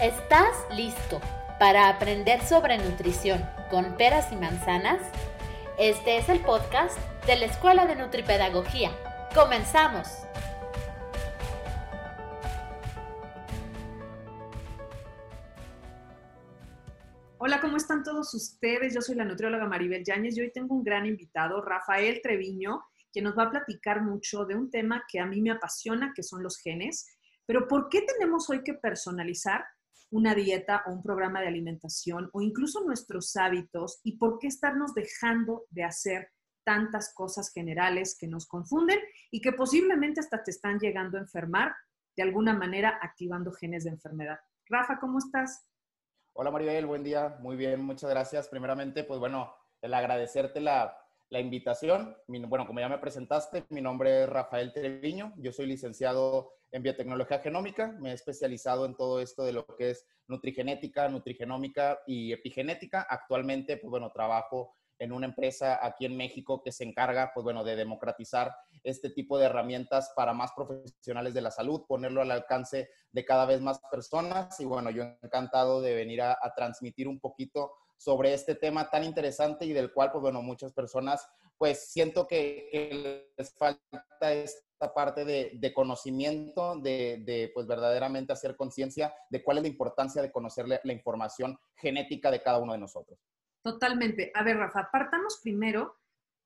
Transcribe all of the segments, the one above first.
¿Estás listo para aprender sobre nutrición con peras y manzanas? Este es el podcast de la Escuela de Nutripedagogía. ¡Comenzamos! Hola, ¿cómo están todos ustedes? Yo soy la nutrióloga Maribel Yáñez y hoy tengo un gran invitado, Rafael Treviño, que nos va a platicar mucho de un tema que a mí me apasiona, que son los genes. Pero ¿por qué tenemos hoy que personalizar una dieta o un programa de alimentación o incluso nuestros hábitos y por qué estarnos dejando de hacer tantas cosas generales que nos confunden y que posiblemente hasta te están llegando a enfermar de alguna manera activando genes de enfermedad. Rafa, ¿cómo estás? Hola Maribel, buen día, muy bien, muchas gracias. Primeramente, pues bueno, el agradecerte la, la invitación. bueno, como ya me presentaste, mi nombre es Rafael Treviño, yo soy licenciado en biotecnología genómica, me he especializado en todo esto de lo que es nutrigenética, nutrigenómica y epigenética. Actualmente, pues bueno, trabajo en una empresa aquí en México que se encarga, pues bueno, de democratizar este tipo de herramientas para más profesionales de la salud, ponerlo al alcance de cada vez más personas. Y bueno, yo encantado de venir a, a transmitir un poquito sobre este tema tan interesante y del cual, pues bueno, muchas personas, pues siento que, les falta esta parte de, conocimiento, de, pues verdaderamente hacer conciencia de cuál es la importancia de conocer la, información genética de cada uno de nosotros. Totalmente. A ver, Rafa, partamos primero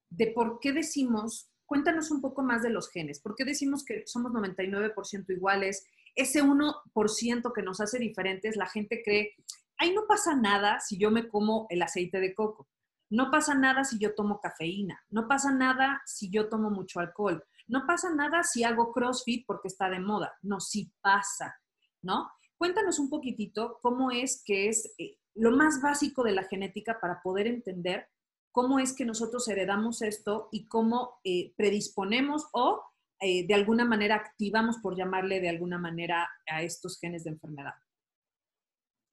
de por qué decimos, cuéntanos un poco más de los genes, por qué decimos que somos 99% iguales, ese 1% que nos hace diferentes, la gente cree, ahí no pasa nada si yo me como el aceite de coco. No pasa nada si yo tomo cafeína. No pasa nada si yo tomo mucho alcohol. No pasa nada si hago CrossFit porque está de moda. No, sí pasa, ¿no? Cuéntanos un poquitito cómo es que es eh, lo más básico de la genética para poder entender cómo es que nosotros heredamos esto y cómo eh, predisponemos o eh, de alguna manera activamos, por llamarle de alguna manera, a estos genes de enfermedad.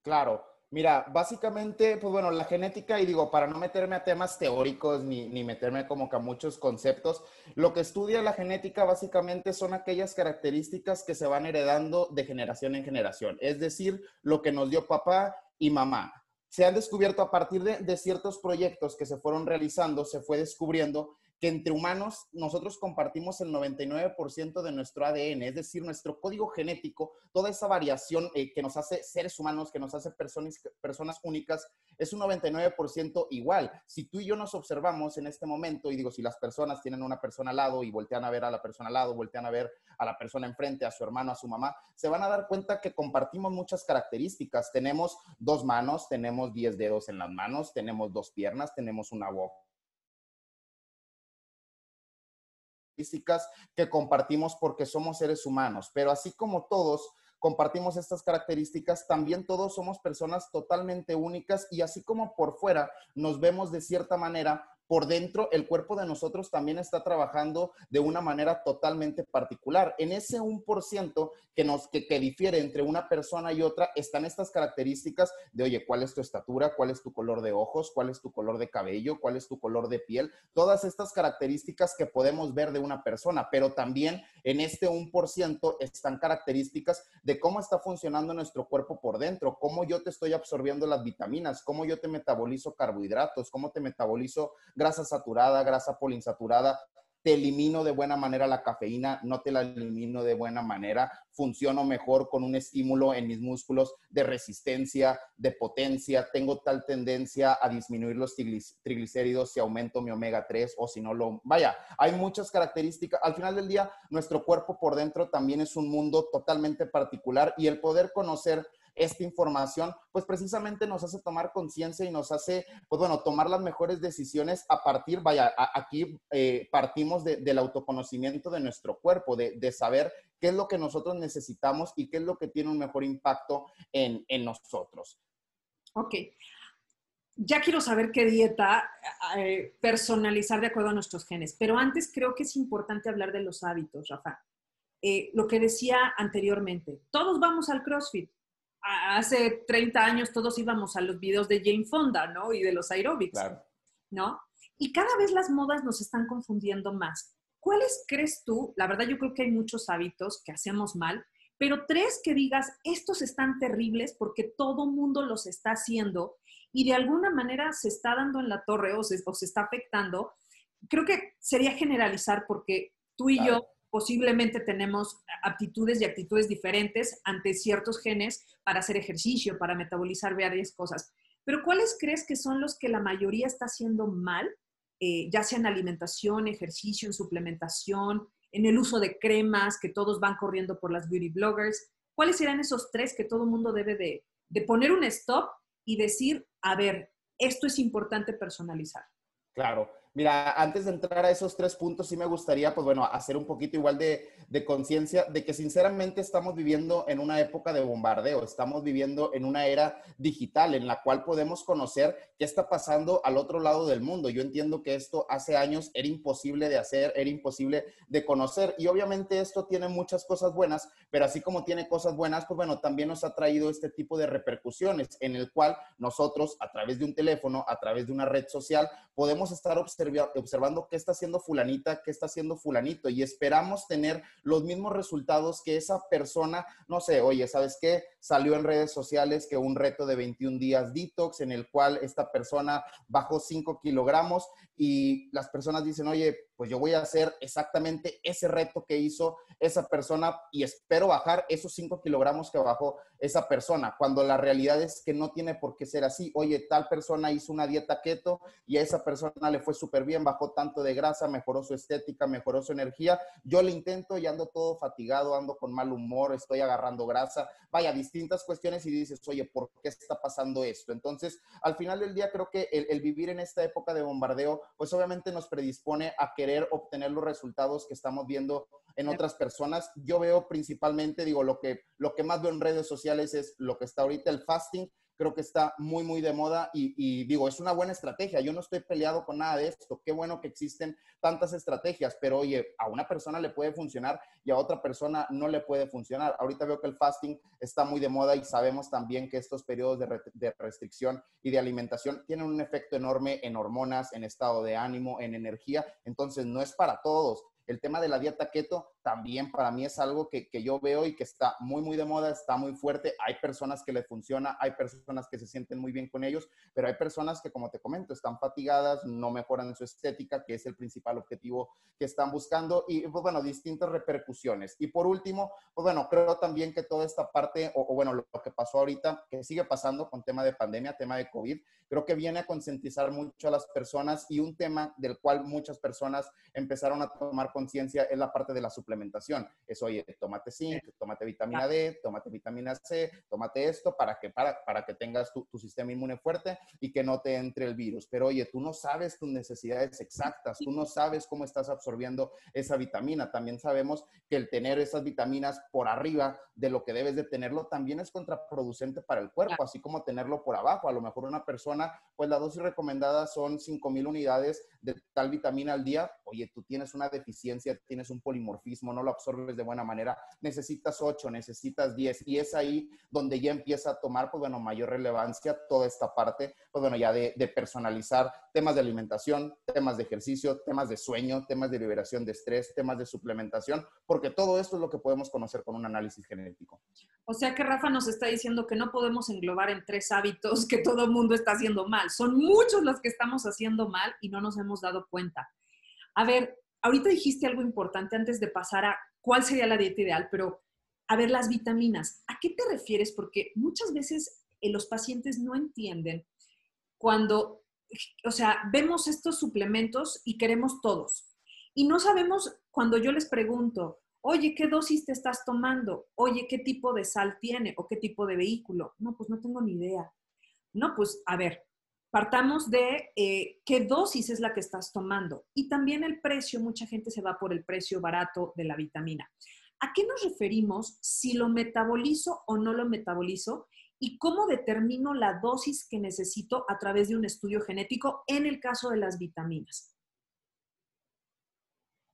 Claro, Mira, básicamente, pues bueno, la genética, y digo, para no meterme a temas teóricos ni, ni, meterme como que a muchos conceptos, lo que estudia la genética básicamente son aquellas características que se van heredando de generación en generación, es decir, lo que nos dio papá y mamá. Se han descubierto a partir de, de ciertos proyectos que se fueron realizando, se fue descubriendo que entre humanos nosotros compartimos el 99% de nuestro ADN, es decir, nuestro código genético, toda esa variación eh, que nos hace seres humanos, que nos hace personas, personas únicas, es un 99% igual. Si tú y yo nos observamos en este momento, y digo, si las personas tienen una persona al lado y voltean a ver a la persona al lado, voltean a ver a la persona enfrente, a su hermano, a su mamá, se van a dar cuenta que compartimos muchas características. Tenemos dos manos, tenemos 10 dedos en las manos, tenemos dos piernas, tenemos una boca que compartimos porque somos seres humanos, pero así como todos compartimos estas características, también todos somos personas totalmente únicas y así como por fuera nos vemos de cierta manera, por dentro el cuerpo de nosotros también está trabajando de una manera totalmente particular. En ese 1% que, nos, que, que difiere entre una persona y otra están estas características de, oye, ¿cuál es tu estatura? ¿Cuál es tu color de ojos? ¿Cuál es tu color de cabello? ¿Cuál es tu color de piel? Todas estas características que podemos ver de una persona, pero también en este 1% están características de cómo está funcionando nuestro cuerpo por dentro, cómo yo te estoy absorbiendo las vitaminas, cómo yo te metabolizo carbohidratos, cómo te metabolizo grasa saturada, grasa polinsaturada, te elimino de buena manera la cafeína, no te la elimino de buena manera, funciono mejor con un estímulo en mis músculos de resistencia, de potencia, tengo tal tendencia a disminuir los triglicéridos si aumento mi omega 3 o si no lo... Vaya, hay muchas características. Al final del día, nuestro cuerpo por dentro también es un mundo totalmente particular y el poder conocer esta información, pues precisamente nos hace tomar conciencia y nos hace, pues bueno, tomar las mejores decisiones a partir, vaya, aquí eh, partimos del autoconocimiento de nuestro cuerpo, de, saber qué es lo que nosotros necesitamos y qué es lo que tiene un mejor impacto en, nosotros. Ok. Ya quiero saber qué dieta eh, personalizar de acuerdo a nuestros genes, pero antes creo que es importante hablar de los hábitos, Rafa. Eh, lo que decía anteriormente, todos vamos al CrossFit, hace 30 años todos íbamos a los videos de Jane Fonda, ¿no? Y de los aerobics, ¿no? Y cada vez las modas nos están confundiendo más. ¿Cuáles crees tú? La verdad yo creo que hay muchos hábitos que hacemos mal, pero tres que digas, estos están terribles porque todo mundo los está haciendo y de alguna manera se está dando en la torre o se, está afectando, creo que sería generalizar porque tú y yo posiblemente tenemos aptitudes y actitudes diferentes ante ciertos genes para hacer ejercicio, para metabolizar varias cosas. Pero ¿cuáles crees que son los que la mayoría está haciendo mal, eh, ya sea en alimentación, ejercicio, en suplementación, en el uso de cremas, que todos van corriendo por las beauty bloggers? ¿Cuáles serán esos tres que todo mundo debe de, de poner un stop y decir, a ver, esto es importante personalizar? Claro. Mira, antes de entrar a esos tres puntos, sí me gustaría, pues bueno, hacer un poquito igual de, de conciencia de que sinceramente estamos viviendo en una época de bombardeo, estamos viviendo en una era digital en la cual podemos conocer qué está pasando al otro lado del mundo. Yo entiendo que esto hace años era imposible de hacer, era imposible de conocer y obviamente esto tiene muchas cosas buenas, pero así como tiene cosas buenas, pues bueno, también nos ha traído este tipo de repercusiones en el cual nosotros a través de un teléfono, a través de una red social, podemos estar observando observando qué está haciendo fulanita, qué está haciendo fulanito y esperamos tener los mismos resultados que esa persona, no sé, oye, ¿sabes qué? Salió en redes sociales que un reto de 21 días detox en el cual esta persona bajó 5 kilogramos y las personas dicen, oye, pues yo voy a hacer exactamente ese reto que hizo esa persona y espero bajar esos 5 kilogramos que bajó esa persona, cuando la realidad es que no tiene por qué ser así. Oye, tal persona hizo una dieta keto y a esa persona le fue súper bien, bajó tanto de grasa, mejoró su estética, mejoró su energía. Yo lo intento y ando todo fatigado, ando con mal humor, estoy agarrando grasa. Vaya, distintas cuestiones y dices, oye, ¿por qué está pasando esto? Entonces, al final del día creo que el, el vivir en esta época de bombardeo, pues obviamente nos predispone a que obtener los resultados que estamos viendo en otras personas. Yo veo principalmente, digo, lo que, lo que más veo en redes sociales es lo que está ahorita el fasting, creo que está muy, muy de moda y, digo, es una buena estrategia. Yo no estoy peleado con nada de esto. Qué bueno que existen tantas estrategias, pero oye, a una persona le puede funcionar y a otra persona no le puede funcionar. Ahorita veo que el fasting está muy de moda y sabemos también que estos periodos de, de restricción y de alimentación tienen un efecto enorme en hormonas, en estado de ánimo, en energía. Entonces, no es para todos. El tema de la dieta keto también para mí es algo que, yo veo y que está muy, muy de moda, está muy fuerte. Hay personas que le funciona, hay personas que se sienten muy bien con ellos, pero hay personas que, como te comento, están fatigadas, no mejoran su estética, que es el principal objetivo que están buscando y, pues bueno, distintas repercusiones. Y por último, pues bueno, creo también que toda esta parte, o, bueno, lo, que pasó ahorita, que sigue pasando con tema de pandemia, tema de COVID, creo que viene a concientizar mucho a las personas y un tema del cual muchas personas empezaron a tomar conciencia es la parte de la suplementación. Es, oye, tómate zinc, tómate vitamina D, tómate vitamina C, tómate esto para que, para, para que tengas tu, tu, sistema inmune fuerte y que no te entre el virus. Pero oye, tú no sabes tus necesidades exactas, tú no sabes cómo estás absorbiendo esa vitamina. También sabemos que el tener esas vitaminas por arriba de lo que debes de tenerlo también es contraproducente para el cuerpo, así como tenerlo por abajo. A lo mejor una persona, pues la dosis recomendada son 5000 unidades de tal vitamina al día. Oye, tú tienes una deficiencia, tienes un polimorfismo, no lo absorbes de buena manera, necesitas 8, necesitas 10 y es ahí donde ya empieza a tomar, pues bueno, mayor relevancia toda esta parte, pues bueno, ya de, de personalizar temas de alimentación, temas de ejercicio, temas de sueño, temas de liberación de estrés, temas de suplementación, porque todo esto es lo que podemos conocer con un análisis genético. O sea que Rafa nos está diciendo que no podemos englobar en tres hábitos que todo el mundo está haciendo mal. Son muchos los que estamos haciendo mal y no nos hemos dado cuenta. A ver, ahorita dijiste algo importante antes de pasar a cuál sería la dieta ideal, pero a ver, las vitaminas, ¿a qué te refieres? Porque muchas veces eh, los pacientes no entienden cuando, o sea, vemos estos suplementos y queremos todos. Y no sabemos cuando yo les pregunto, oye, ¿qué dosis te estás tomando? Oye, ¿qué tipo de sal tiene o qué tipo de vehículo? No, pues no tengo ni idea. No, pues a ver, partamos de eh, qué dosis es la que estás tomando. Y también el precio, mucha gente se va por el precio barato de la vitamina. ¿A qué nos referimos si lo metabolizo o no lo metabolizo? ¿Y cómo determino la dosis que necesito a través de un estudio genético en el caso de las vitaminas?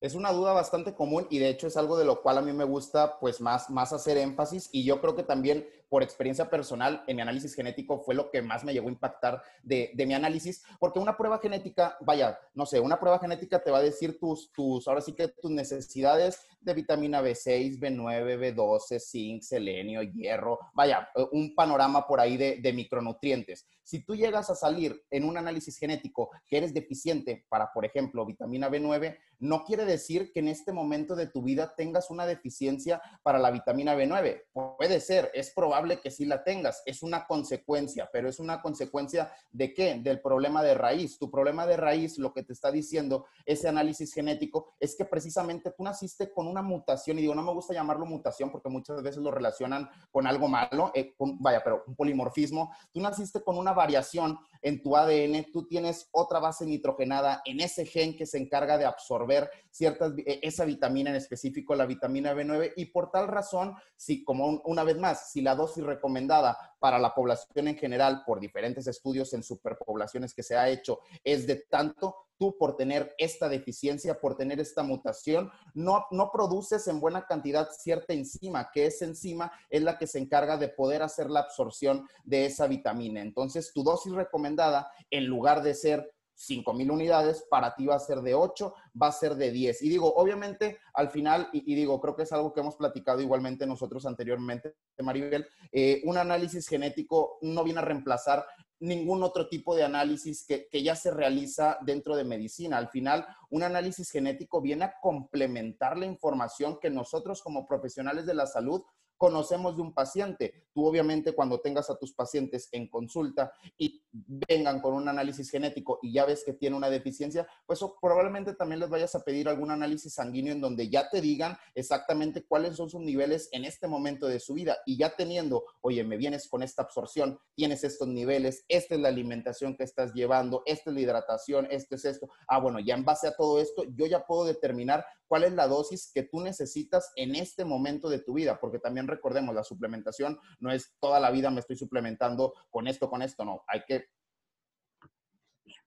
Es una duda bastante común y de hecho es algo de lo cual a mí me gusta pues más, más hacer énfasis y yo creo que también por experiencia personal en mi análisis genético fue lo que más me llegó a impactar de, de, mi análisis, porque una prueba genética, vaya, no sé, una prueba genética te va a decir tus, tus, ahora sí que tus necesidades de vitamina B6, B9, B12, zinc, selenio, hierro, vaya, un panorama por ahí de, de micronutrientes. Si tú llegas a salir en un análisis genético que eres deficiente para, por ejemplo, vitamina B9, no quiere decir que en este momento de tu vida tengas una deficiencia para la vitamina B9. Puede ser, es probable que sí la tengas, es una consecuencia, pero es una consecuencia de qué? Del problema de raíz. Tu problema de raíz, lo que te está diciendo ese análisis genético, es que precisamente tú naciste con una mutación, y digo, no me gusta llamarlo mutación porque muchas veces lo relacionan con algo malo, eh, vaya, pero un polimorfismo. Tú naciste con una variación en tu ADN, tú tienes otra base nitrogenada en ese gen que se encarga de absorber ciertas, e, esa vitamina en específico, la vitamina B9, y por tal razón, si como una vez más, si la dosis recomendada para la población en general, por diferentes estudios en superpoblaciones que se ha hecho, es de tanto, tú por tener esta deficiencia, por tener esta mutación, no, no produces en buena cantidad cierta enzima, que esa enzima es la que se encarga de poder hacer la absorción de esa vitamina. Entonces, tu dosis recomendada, en lugar de ser 5,000 unidades, para ti va a ser de 8, va a ser de 10. Y digo, obviamente, al final, y, digo, creo que es algo que hemos platicado igualmente nosotros anteriormente, Maribel, eh, un análisis genético no viene a reemplazar ningún otro tipo de análisis que, que, ya se realiza dentro de medicina. Al final, un análisis genético viene a complementar la información que nosotros como profesionales de la salud conocemos de un paciente. Tú obviamente cuando tengas a tus pacientes en consulta y vengan con un análisis genético y ya ves que tiene una deficiencia, pues probablemente también les vayas a pedir algún análisis sanguíneo en donde ya te digan exactamente cuáles son sus niveles en este momento de su vida. Y ya teniendo, oye, me vienes con esta absorción, tienes estos niveles, esta es la alimentación que estás llevando, esta es la hidratación, esto es esto. Ah, bueno, ya en base a todo esto, yo ya puedo determinar cuál es la dosis que tú necesitas en este momento de tu vida, porque también recordemos, la suplementación no es toda la vida me estoy suplementando con esto, con esto, no, hay que...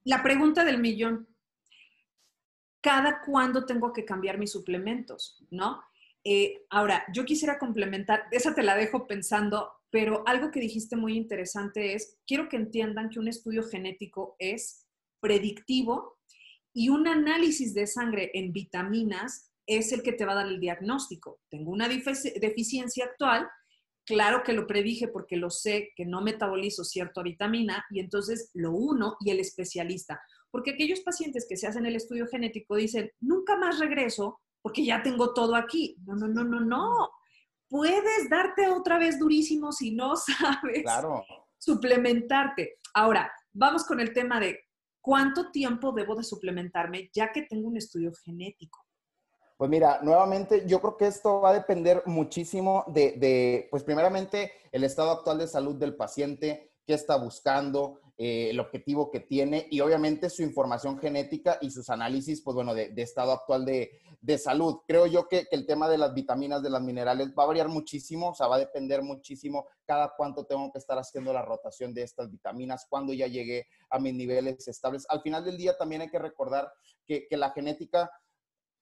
La pregunta del millón, ¿cada cuándo tengo que cambiar mis suplementos? ¿No? Eh, ahora, yo quisiera complementar, esa te la dejo pensando, pero algo que dijiste muy interesante es, quiero que entiendan que un estudio genético es predictivo y un análisis de sangre en vitaminas es el que te va a dar el diagnóstico. Tengo una deficiencia actual, claro que lo predije porque lo sé que no metabolizo cierta vitamina y entonces lo uno y el especialista. Porque aquellos pacientes que se hacen el estudio genético dicen, nunca más regreso porque ya tengo todo aquí. No, no, no, no, no. Puedes darte otra vez durísimo si no sabes claro. suplementarte. Ahora, vamos con el tema de ¿cuánto tiempo debo de suplementarme ya que tengo un estudio genético? Pues mira, nuevamente yo creo que esto va a depender muchísimo de, pues primeramente, el estado actual de salud del paciente, qué está buscando, eh, el objetivo que tiene y obviamente su información genética y sus análisis, pues bueno, de, estado actual de, salud. Creo yo que, el tema de las vitaminas, de las minerales, va a variar muchísimo, o sea, va a depender muchísimo cada cuánto tengo que estar haciendo la rotación de estas vitaminas, cuando ya llegué a mis niveles estables. Al final del día también hay que recordar que, que la genética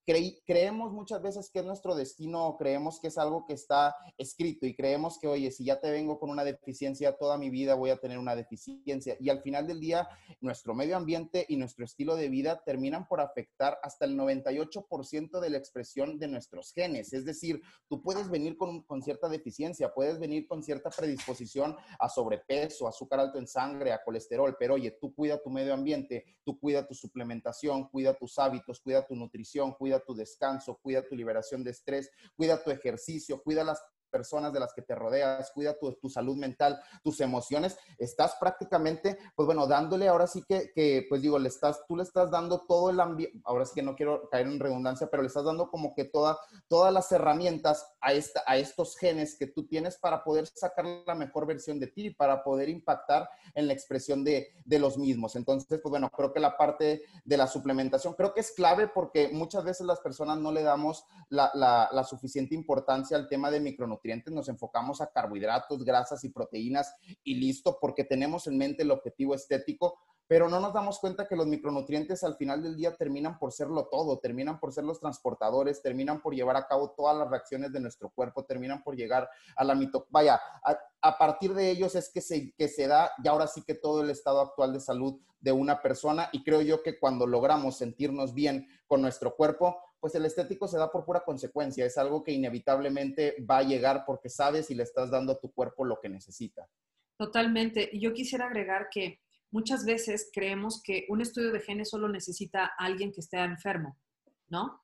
creemos muchas veces que es nuestro destino, creemos que es algo que está escrito y creemos que, oye, si ya te vengo con una deficiencia, toda mi vida voy a tener una deficiencia. Y al final del día, nuestro medio ambiente y nuestro estilo de vida terminan por afectar hasta el 98% de la expresión de nuestros genes. Es decir, tú puedes venir con, con cierta deficiencia, puedes venir con cierta predisposición a sobrepeso, azúcar alto en sangre, a colesterol, pero oye, tú cuida tu medio ambiente, tú cuida tu suplementación, cuida tus hábitos, cuida tu nutrición, cuida tu descanso, cuida tu liberación de estrés, cuida tu ejercicio, cuida las personas de las que te rodeas, cuida tu, tu, salud mental, tus emociones, estás prácticamente, pues bueno, dándole ahora sí que, que, pues digo, le estás, tú le estás dando todo el ambiente, ahora sí que no quiero caer en redundancia, pero le estás dando como que toda, todas las herramientas a, esta, a estos genes que tú tienes para poder sacar la mejor versión de ti, para poder impactar en la expresión de, de los mismos. Entonces, pues bueno, creo que la parte de la suplementación, creo que es clave porque muchas veces las personas no le damos la, la, la suficiente importancia al tema de micronutrientes nos enfocamos a carbohidratos, grasas y proteínas y listo, porque tenemos en mente el objetivo estético, pero no nos damos cuenta que los micronutrientes al final del día terminan por serlo todo, terminan por ser los transportadores, terminan por llevar a cabo todas las reacciones de nuestro cuerpo, terminan por llegar a la mito... Vaya, a, partir de ellos es que se, que se da y ahora sí que todo el estado actual de salud de una persona y creo yo que cuando logramos sentirnos bien con nuestro cuerpo, pues el estético se da por pura consecuencia, es algo que inevitablemente va a llegar porque sabes y le estás dando a tu cuerpo lo que necesita. Totalmente. Yo quisiera agregar que muchas veces creemos que un estudio de genes solo necesita a alguien que esté enfermo, ¿no?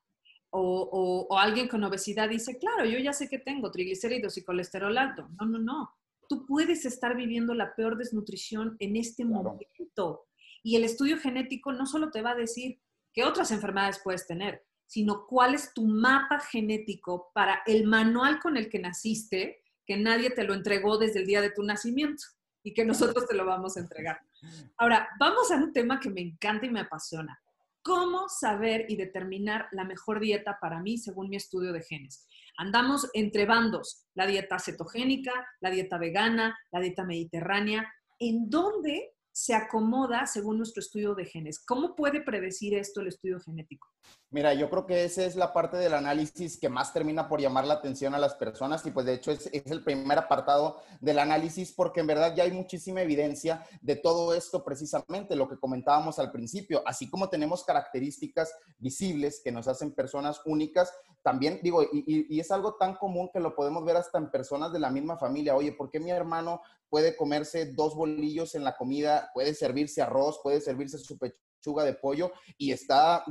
O, alguien con obesidad dice, claro, yo ya sé que tengo triglicéridos y colesterol alto. No, no, no. Tú puedes estar viviendo la peor desnutrición en este momento. Y el estudio genético no solo te va a decir qué otras enfermedades puedes tener, sino cuál es tu mapa genético para el manual con el que naciste, que nadie te lo entregó desde el día de tu nacimiento y que nosotros te lo vamos a entregar. Ahora, vamos a un tema que me encanta y me apasiona. ¿Cómo saber y determinar la mejor dieta para mí según mi estudio de genes? Andamos entre bandos, la dieta cetogénica, la dieta vegana, la dieta mediterránea. ¿En dónde se acomoda según nuestro estudio de genes? ¿Cómo puede predecir esto el estudio genético? Mira, yo creo que esa es la parte del análisis que más termina por llamar la atención a las personas y pues de hecho es, el primer apartado del análisis porque en verdad ya hay muchísima evidencia de todo esto precisamente, lo que comentábamos al principio, así como tenemos características visibles que nos hacen personas únicas, también digo, y, es algo tan común que lo podemos ver hasta en personas de la misma familia, oye, ¿por qué mi hermano puede comerse dos bolillos en la comida, puede servirse arroz, puede servirse su pecho? Chuga de pollo y está,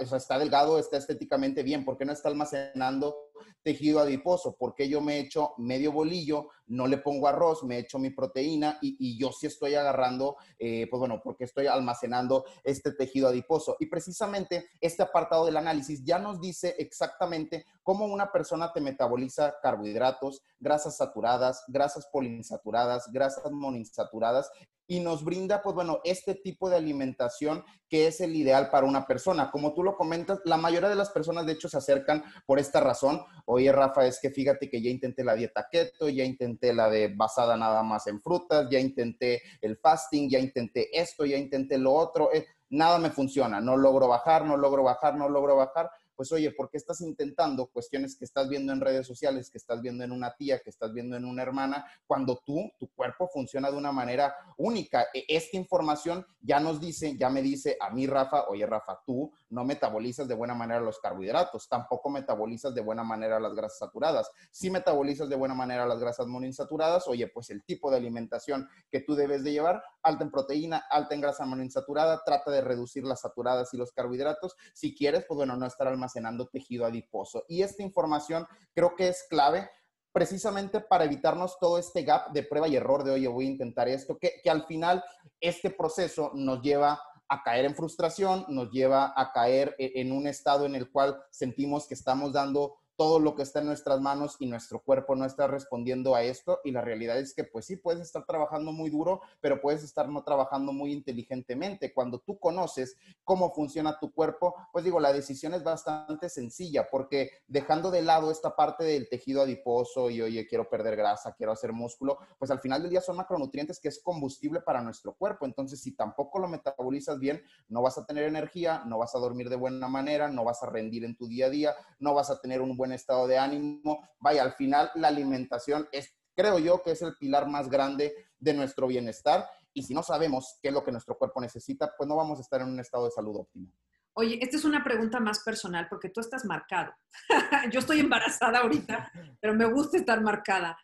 está delgado, está estéticamente bien, ¿por qué no está almacenando tejido adiposo? Porque yo me echo medio bolillo, no le pongo arroz, me echo mi proteína y, yo sí estoy agarrando, eh, pues bueno, porque estoy almacenando este tejido adiposo. Y precisamente este apartado del análisis ya nos dice exactamente cómo una persona te metaboliza carbohidratos, grasas saturadas, grasas poliinsaturadas, grasas monoinsaturadas y nos brinda, pues bueno, este tipo de alimentación que es el ideal para una persona. Como tú lo comentas, la mayoría de las personas de hecho se acercan por esta razón. Oye, Rafa, es que fíjate que ya intenté la dieta keto, ya intenté la de basada nada más en frutas, ya intenté el fasting, ya intenté esto, ya intenté lo otro. Eh, nada me funciona, no logro bajar, no logro bajar, no logro bajar pues oye, ¿por qué estás intentando cuestiones que estás viendo en redes sociales, que estás viendo en una tía, que estás viendo en una hermana, cuando tú, tu cuerpo funciona de una manera única? E, esta información ya nos dice, ya me dice a mí, Rafa, oye, Rafa, tú no metabolizas de buena manera los carbohidratos, tampoco metabolizas de buena manera las grasas saturadas. Si metabolizas de buena manera las grasas monoinsaturadas, oye, pues el tipo de alimentación que tú debes de llevar, alta en proteína, alta en grasa monoinsaturada, trata de reducir las saturadas y los carbohidratos. Si quieres, pues bueno, no estar almacenando tejido adiposo. Y esta información creo que es clave precisamente para evitarnos todo este gap de prueba y error de, oye, voy a intentar esto, que, que al final este proceso nos lleva a caer en frustración, nos lleva a caer e, en un estado en el cual sentimos que estamos dando todo lo que está en nuestras manos y nuestro cuerpo no está respondiendo a esto. Y la realidad es que, pues sí, puedes estar trabajando muy duro, pero puedes estar no trabajando muy inteligentemente. Cuando tú conoces cómo funciona tu cuerpo, pues digo, la decisión es bastante sencilla, porque dejando de lado esta parte del tejido adiposo y, oye, quiero perder grasa, quiero hacer músculo, pues al final del día son macronutrientes que es combustible para nuestro cuerpo. Entonces, si tampoco lo metabolizas bien, no vas a tener energía, no vas a dormir de buena manera, no vas a rendir en tu día a día, no vas a tener un buen estado de ánimo. Vaya, al final la alimentación es, creo yo, que es el pilar más grande de nuestro bienestar. Y si no sabemos qué es lo que nuestro cuerpo necesita, pues no vamos a estar en un estado de salud óptimo. Oye, esta es una pregunta más personal porque tú estás marcado. yo estoy embarazada ahorita, pero me gusta estar marcada.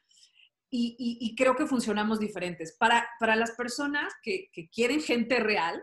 Y, creo que funcionamos diferentes. Para, para las personas que, que quieren gente real,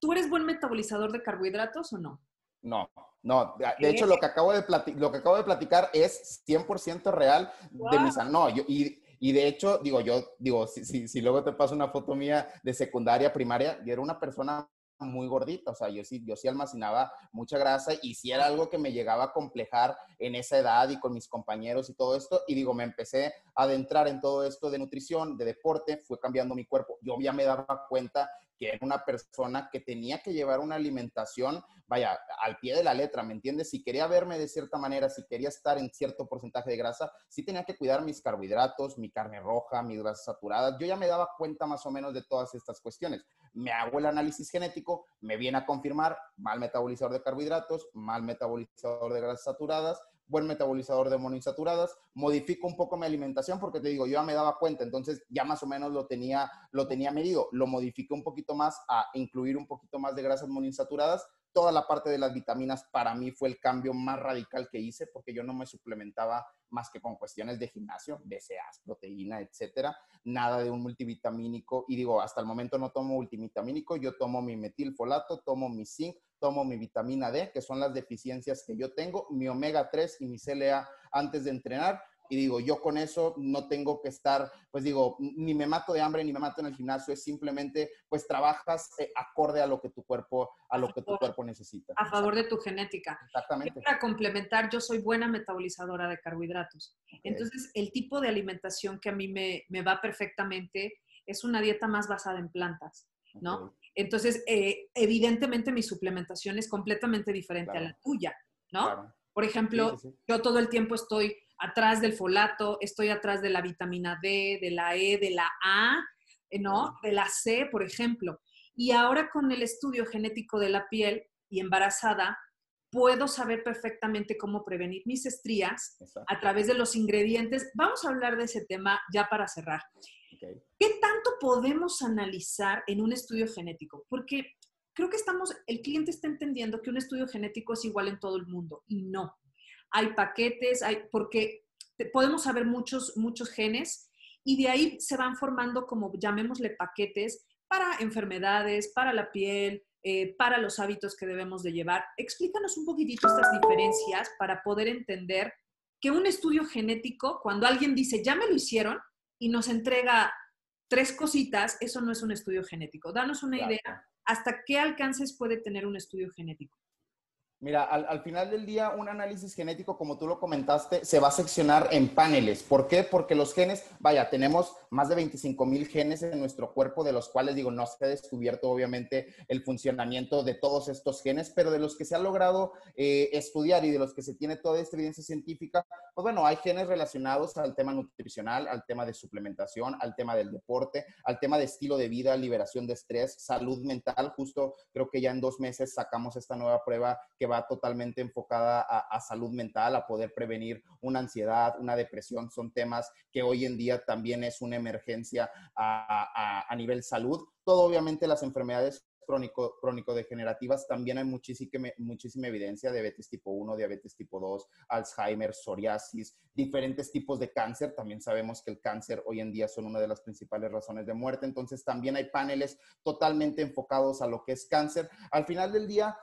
¿tú eres buen metabolizador de carbohidratos o no? No, no. De hecho, lo que acabo de, lo que acabo de platicar es 100% real de mi No, yo, y, y, de hecho, digo, yo, digo, si, si, si, luego te paso una foto mía de secundaria, primaria, yo era una persona muy gordita, o sea, yo sí, yo sí almacenaba mucha grasa y sí era algo que me llegaba a complejar en esa edad y con mis compañeros y todo esto. Y digo, me empecé a adentrar en todo esto de nutrición, de deporte, fue cambiando mi cuerpo. Yo ya me daba cuenta que era una persona que tenía que llevar una alimentación, vaya, al pie de la letra, ¿me entiendes? Si quería verme de cierta manera, si quería estar en cierto porcentaje de grasa, sí tenía que cuidar mis carbohidratos, mi carne roja, mis grasas saturadas. Yo ya me daba cuenta más o menos de todas estas cuestiones. Me hago el análisis genético, me viene a confirmar mal metabolizador de carbohidratos, mal metabolizador de grasas saturadas, buen metabolizador de monoinsaturadas, modifico un poco mi alimentación porque te digo, yo ya me daba cuenta, entonces ya más o menos lo tenía, lo tenía medido, lo modifiqué un poquito más a incluir un poquito más de grasas monoinsaturadas, toda la parte de las vitaminas para mí fue el cambio más radical que hice porque yo no me suplementaba más que con cuestiones de gimnasio, BCAAs, proteína, etcétera, nada de un multivitamínico y digo, hasta el momento no tomo multivitamínico, yo tomo mi metilfolato, tomo mi zinc, tomo mi vitamina D, que son las deficiencias que yo tengo, mi omega 3 y mi CLA antes de entrenar y digo, yo con eso no tengo que estar, pues digo, ni me mato de hambre ni me mato en el gimnasio, es simplemente, pues trabajas eh, acorde a lo que tu cuerpo, a, lo que tu cuerpo necesita. A favor de tu genética. Exactamente. para complementar, yo soy buena metabolizadora de carbohidratos. Entonces, el tipo de alimentación que a mí me, me, va perfectamente es una dieta más basada en plantas, ¿no? Entonces, eh, evidentemente mi suplementación es completamente diferente a la tuya, ¿no? Por ejemplo, yo todo el tiempo estoy atrás del folato, estoy atrás de la vitamina D, de la E, de la A, eh, ¿no? De la C, por ejemplo. Y ahora con el estudio genético de la piel y embarazada, puedo saber perfectamente cómo prevenir mis estrías a través de los ingredientes. Vamos a hablar de ese tema ya para cerrar. ¿Qué tanto podemos analizar en un estudio genético? Porque creo que estamos, el cliente está entendiendo que un estudio genético es igual en todo el mundo y no hay paquetes, hay, porque podemos saber muchos, muchos genes y de ahí se van formando como llamémosle paquetes para enfermedades, para la piel, eh, para los hábitos que debemos de llevar. Explícanos un poquitito estas diferencias para poder entender que un estudio genético, cuando alguien dice, ya me lo hicieron y nos entrega tres cositas, eso no es un estudio genético. Danos una idea hasta qué alcances puede tener un estudio genético. Mira, al, final del día, un análisis genético, como tú lo comentaste, se va a seccionar en paneles. ¿Por qué? Porque los genes, vaya, tenemos más de 25 mil genes en nuestro cuerpo, de los cuales, digo, no se ha descubierto, obviamente, el funcionamiento de todos estos genes, pero de los que se ha logrado eh, estudiar y de los que se tiene toda esta evidencia científica, pues bueno, hay genes relacionados al tema nutricional, al tema de suplementación, al tema del deporte, al tema de estilo de vida, liberación de estrés, salud mental. Justo creo que ya en dos meses sacamos esta nueva prueba que va totalmente enfocada a, salud mental, a poder prevenir una ansiedad, una depresión. Son temas que hoy en día también es una emergencia a, a nivel salud. Todo obviamente las enfermedades crónico, crónico degenerativas, también hay muchísima, muchísima evidencia, diabetes tipo 1, diabetes tipo 2, Alzheimer, psoriasis, diferentes tipos de cáncer. También sabemos que el cáncer hoy en día son una de las principales razones de muerte. Entonces, también hay paneles totalmente enfocados a lo que es cáncer. Al final del día,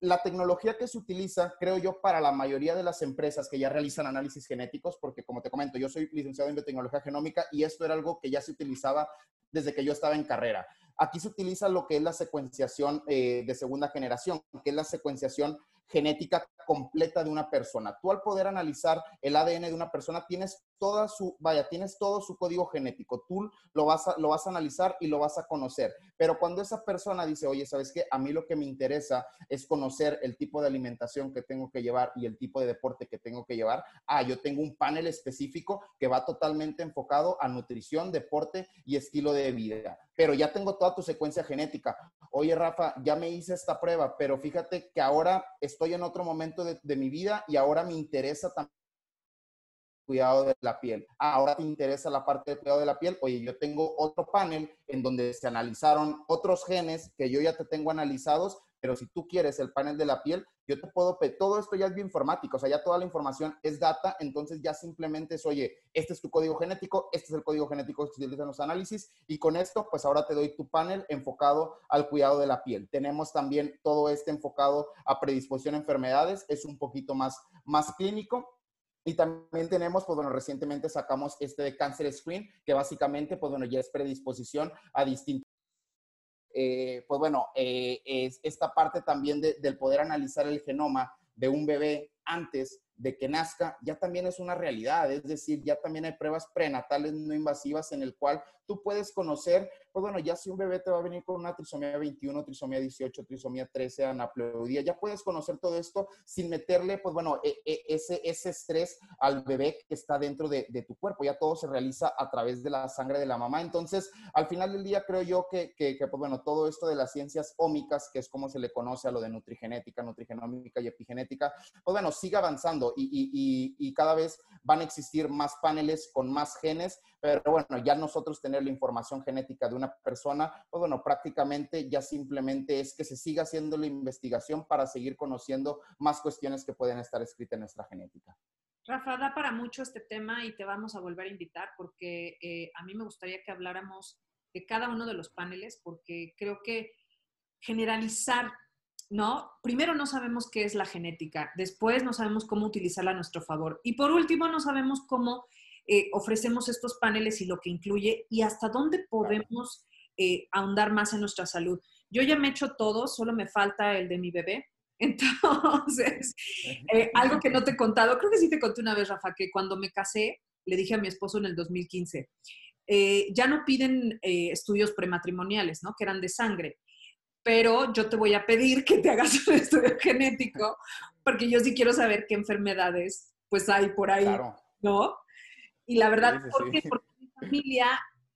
la tecnología que se utiliza, creo yo, para la mayoría de las empresas que ya realizan análisis genéticos, porque como te comento, yo soy licenciado en biotecnología genómica y esto era algo que ya se utilizaba desde que yo estaba en carrera. Aquí se utiliza lo que es la secuenciación eh, de segunda generación, que es la secuenciación genética completa de una persona. Tú al poder analizar el ADN de una persona tienes toda su, vaya, tienes todo su código genético. Tú lo vas a, lo vas a analizar y lo vas a conocer. Pero cuando esa persona dice, oye, ¿sabes qué? A mí lo que me interesa es conocer el tipo de alimentación que tengo que llevar y el tipo de deporte que tengo que llevar. Ah, yo tengo un panel específico que va totalmente enfocado a nutrición, deporte y estilo de vida. Pero ya tengo toda tu secuencia genética. Oye, Rafa, ya me hice esta prueba, pero fíjate que ahora estoy en otro momento de, de mi vida y ahora me interesa también cuidado de la piel. Ah, ahora te interesa la parte de cuidado de la piel. Oye, yo tengo otro panel en donde se analizaron otros genes que yo ya te tengo analizados, pero si tú quieres el panel de la piel, yo te puedo, todo esto ya es bioinformático, o sea, ya toda la información es data, entonces ya simplemente es, oye, este es tu código genético, este es el código genético que se utiliza en los análisis, y con esto, pues ahora te doy tu panel enfocado al cuidado de la piel. Tenemos también todo este enfocado a predisposición a enfermedades, es un poquito más, más clínico, y también tenemos, pues bueno, recientemente sacamos este de Cancer Screen, que básicamente, pues bueno, ya es predisposición a distintos. Eh, pues bueno, eh, es esta parte también del poder analizar el genoma de un bebé antes de que nazca, ya también es una realidad. Es decir, ya también hay pruebas prenatales no invasivas en el cual tú puedes conocer, pues bueno, ya si un bebé te va a venir con una trisomía 21, trisomía 18, trisomía 13, anapleudía, ya puedes conocer todo esto sin meterle, pues bueno, e, e, ese, ese estrés al bebé que está dentro de, tu cuerpo. Ya todo se realiza a través de la sangre de la mamá. Entonces, al final del día, creo yo que, que, pues bueno, todo esto de las ciencias ómicas, que es como se le conoce a lo de nutrigenética, nutrigenómica y epigenética, pues bueno, sigue avanzando y, cada vez van a existir más paneles con más genes, pero bueno, ya nosotros tener la información genética de una persona, pues bueno, prácticamente ya simplemente es que se siga haciendo la investigación para seguir conociendo más cuestiones que pueden estar escritas en nuestra genética. Rafa, da para mucho este tema y te vamos a volver a invitar porque eh, a mí me gustaría que habláramos de cada uno de los paneles porque creo que generalizar, ¿no? Primero no sabemos qué es la genética, después no sabemos cómo utilizarla a nuestro favor y por último no sabemos cómo eh, ofrecemos estos paneles y lo que incluye y hasta dónde podemos eh, ahondar más en nuestra salud. Yo ya me he hecho todo, solo me falta el de mi bebé. Entonces, eh, algo que no te he contado, creo que sí te conté una vez, Rafa, que cuando me casé, le dije a mi esposo en el 2015, ya no piden estudios prematrimoniales, ¿no? Que eran de sangre pero yo te voy a pedir que te hagas un estudio genético, porque yo sí quiero saber qué enfermedades pues hay por ahí, ¿no? Y la verdad, porque, en mi familia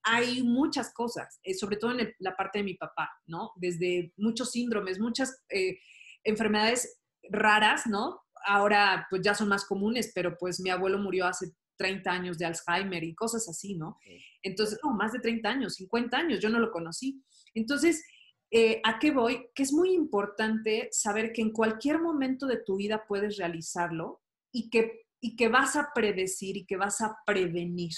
hay muchas cosas, eh, sobre todo en la parte de mi papá, ¿no? Desde muchos síndromes, muchas eh, enfermedades raras, ¿no? Ahora pues ya son más comunes, pero pues mi abuelo murió hace 30 años de Alzheimer y cosas así, ¿no? Entonces, no, más de 30 años, 50 años, yo no lo conocí. Entonces, eh, ¿a qué voy? Que es muy importante saber que en cualquier momento de tu vida puedes realizarlo y que y que vas a predecir y que vas a prevenir.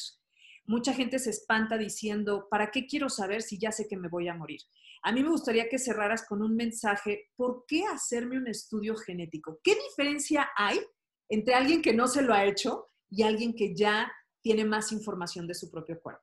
Mucha gente se espanta diciendo, ¿para qué quiero saber si ya sé que me voy a morir? A mí me gustaría que cerraras con un mensaje, ¿por qué hacerme un estudio genético? ¿Qué diferencia hay entre alguien que no se lo ha hecho y alguien que ya tiene más información de su propio cuerpo?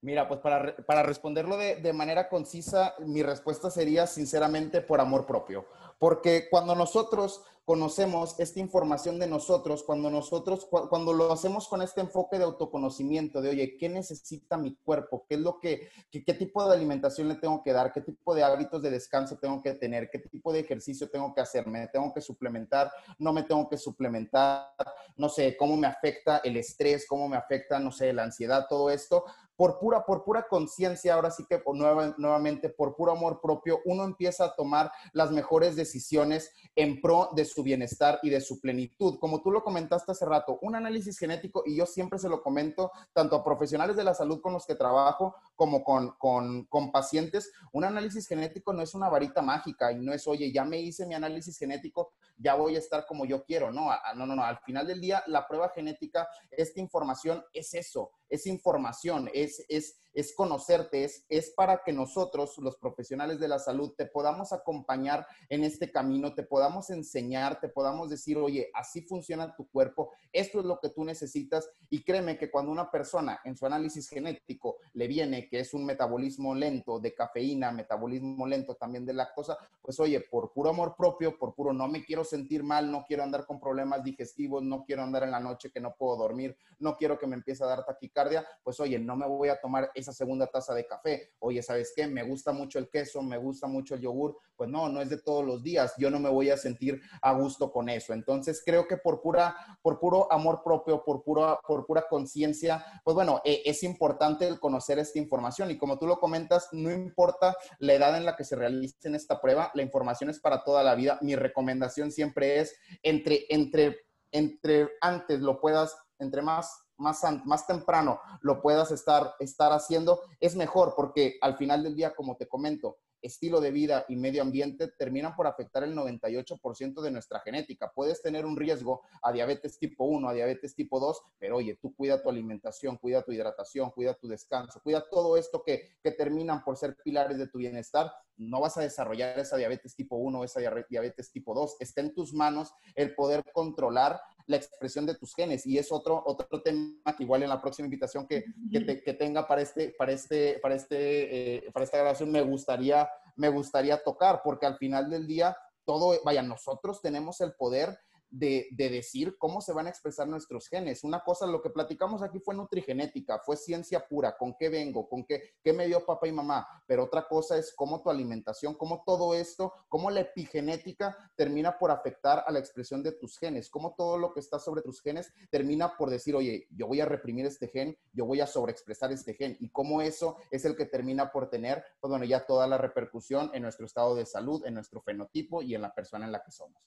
Mira, pues para, para responderlo de, de, manera concisa, mi respuesta sería sinceramente por amor propio. Porque cuando nosotros conocemos esta información de nosotros, cuando nosotros, cuando lo hacemos con este enfoque de autoconocimiento, de, oye, ¿qué necesita mi cuerpo? ¿Qué es lo que, qué tipo de alimentación le tengo que dar? ¿Qué tipo de hábitos de descanso tengo que tener? ¿Qué tipo de ejercicio tengo que hacer? ¿Me tengo que suplementar? ¿No me tengo que suplementar? No sé, ¿cómo me afecta el estrés? ¿Cómo me afecta, no sé, la ansiedad? Todo esto por pura, por pura conciencia, ahora sí que por, nuevamente por puro amor propio, uno empieza a tomar las mejores decisiones en pro de su bienestar y de su plenitud. Como tú lo comentaste hace rato, un análisis genético, y yo siempre se lo comento tanto a profesionales de la salud con los que trabajo como con, con, con pacientes, un análisis genético no es una varita mágica y no es, oye, ya me hice mi análisis genético, ya voy a estar como yo quiero. No, no, no, no. Al final del día, la prueba genética, esta información es eso, es información, es, es, es conocerte, es, es para que nosotros, los profesionales de la salud, te podamos acompañar en este camino, te podamos enseñar, te podamos decir, oye, así funciona tu cuerpo, esto es lo que tú necesitas. Y créeme que cuando una persona en su análisis genético le viene que es un metabolismo lento de cafeína, metabolismo lento también de lactosa, pues oye, por puro amor propio, por puro no me quiero sentir mal, no quiero andar con problemas digestivos, no quiero andar en la noche que no puedo dormir, no quiero que me empiece a dar taquicardia, pues oye, no me voy a tomar esa segunda taza de café. Oye, ¿sabes qué? Me gusta mucho el queso, me gusta mucho el yogur. Pues no, no es de todos los días. Yo no me voy a sentir a gusto con eso. Entonces, creo que por pura, por puro amor propio, por pura, por pura conciencia, pues bueno, e, es importante el conocer esta información. Y como tú lo comentas, no importa la edad en la que se realice esta prueba, la información es para toda la vida. Mi recomendación siempre es entre, entre, entre antes lo puedas, entre más más, más temprano lo puedas estar, estar haciendo, es mejor porque al final del día, como te comento, estilo de vida y medio ambiente terminan por afectar el 98% de nuestra genética. Puedes tener un riesgo a diabetes tipo 1, a diabetes tipo 2, pero oye, tú cuida tu alimentación, cuida tu hidratación, cuida tu descanso, cuida todo esto que, que terminan por ser pilares de tu bienestar. No vas a desarrollar esa diabetes tipo 1 o esa diabetes tipo 2. Está en tus manos el poder controlar la expresión de tus genes. Y es otro, otro tema que igual en la próxima invitación que, que, tenga para, este, para, este, para, este, eh, para esta grabación me gustaría, me gustaría tocar, porque al final del día, todo, vaya, nosotros tenemos el poder de, decir cómo se van a expresar nuestros genes. Una cosa, lo que platicamos aquí fue nutrigenética, fue ciencia pura, con qué vengo, con qué, qué me dio papá y mamá, pero otra cosa es cómo tu alimentación, cómo todo esto, cómo la epigenética termina por afectar a la expresión de tus genes, cómo todo lo que está sobre tus genes termina por decir, oye, yo voy a reprimir este gen, yo voy a sobreexpresar este gen, y cómo eso es el que termina por tener, pues bueno, ya toda la repercusión en nuestro estado de salud, en nuestro fenotipo y en la persona en la que somos.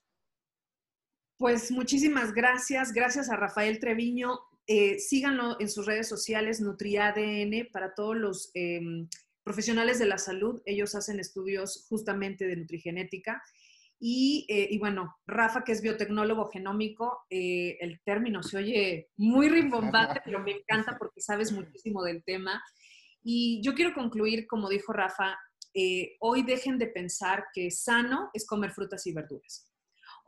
Pues muchísimas gracias. Gracias a Rafael Treviño. Eh, síganlo en sus redes sociales, NutriADN, para todos los em, profesionales de la salud. Ellos hacen estudios justamente de nutrigenética. Y, eh, y, bueno, Rafa, que es biotecnólogo genómico, eh, el término se oye muy rimbombante, pero me encanta porque sabes muchísimo del tema. Y yo quiero concluir, como dijo Rafa, hoy dejen de pensar que sano es comer frutas y verduras.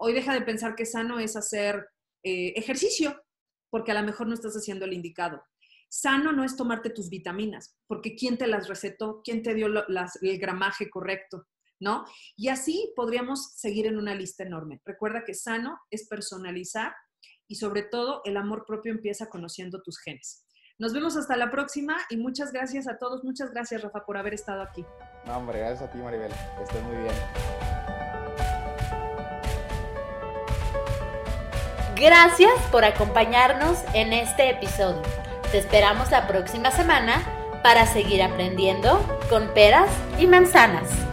Hoy deja de pensar que sano es hacer eh, ejercicio, porque a lo mejor no estás haciendo el indicado. Sano no es tomarte tus vitaminas, porque ¿quién te las recetó? ¿Quién te dio el gramaje correcto? ¿No? Y así podríamos seguir en una lista enorme. Recuerda que sano es personalizar y sobre todo el amor propio empieza conociendo tus genes. Nos vemos hasta la próxima y muchas gracias a todos. Muchas gracias, Rafa, por haber estado aquí. No, hombre, gracias a ti, Maribel. Que muy bien. Gracias por acompañarnos en este episodio. Te esperamos la próxima semana para seguir aprendiendo con peras y manzanas.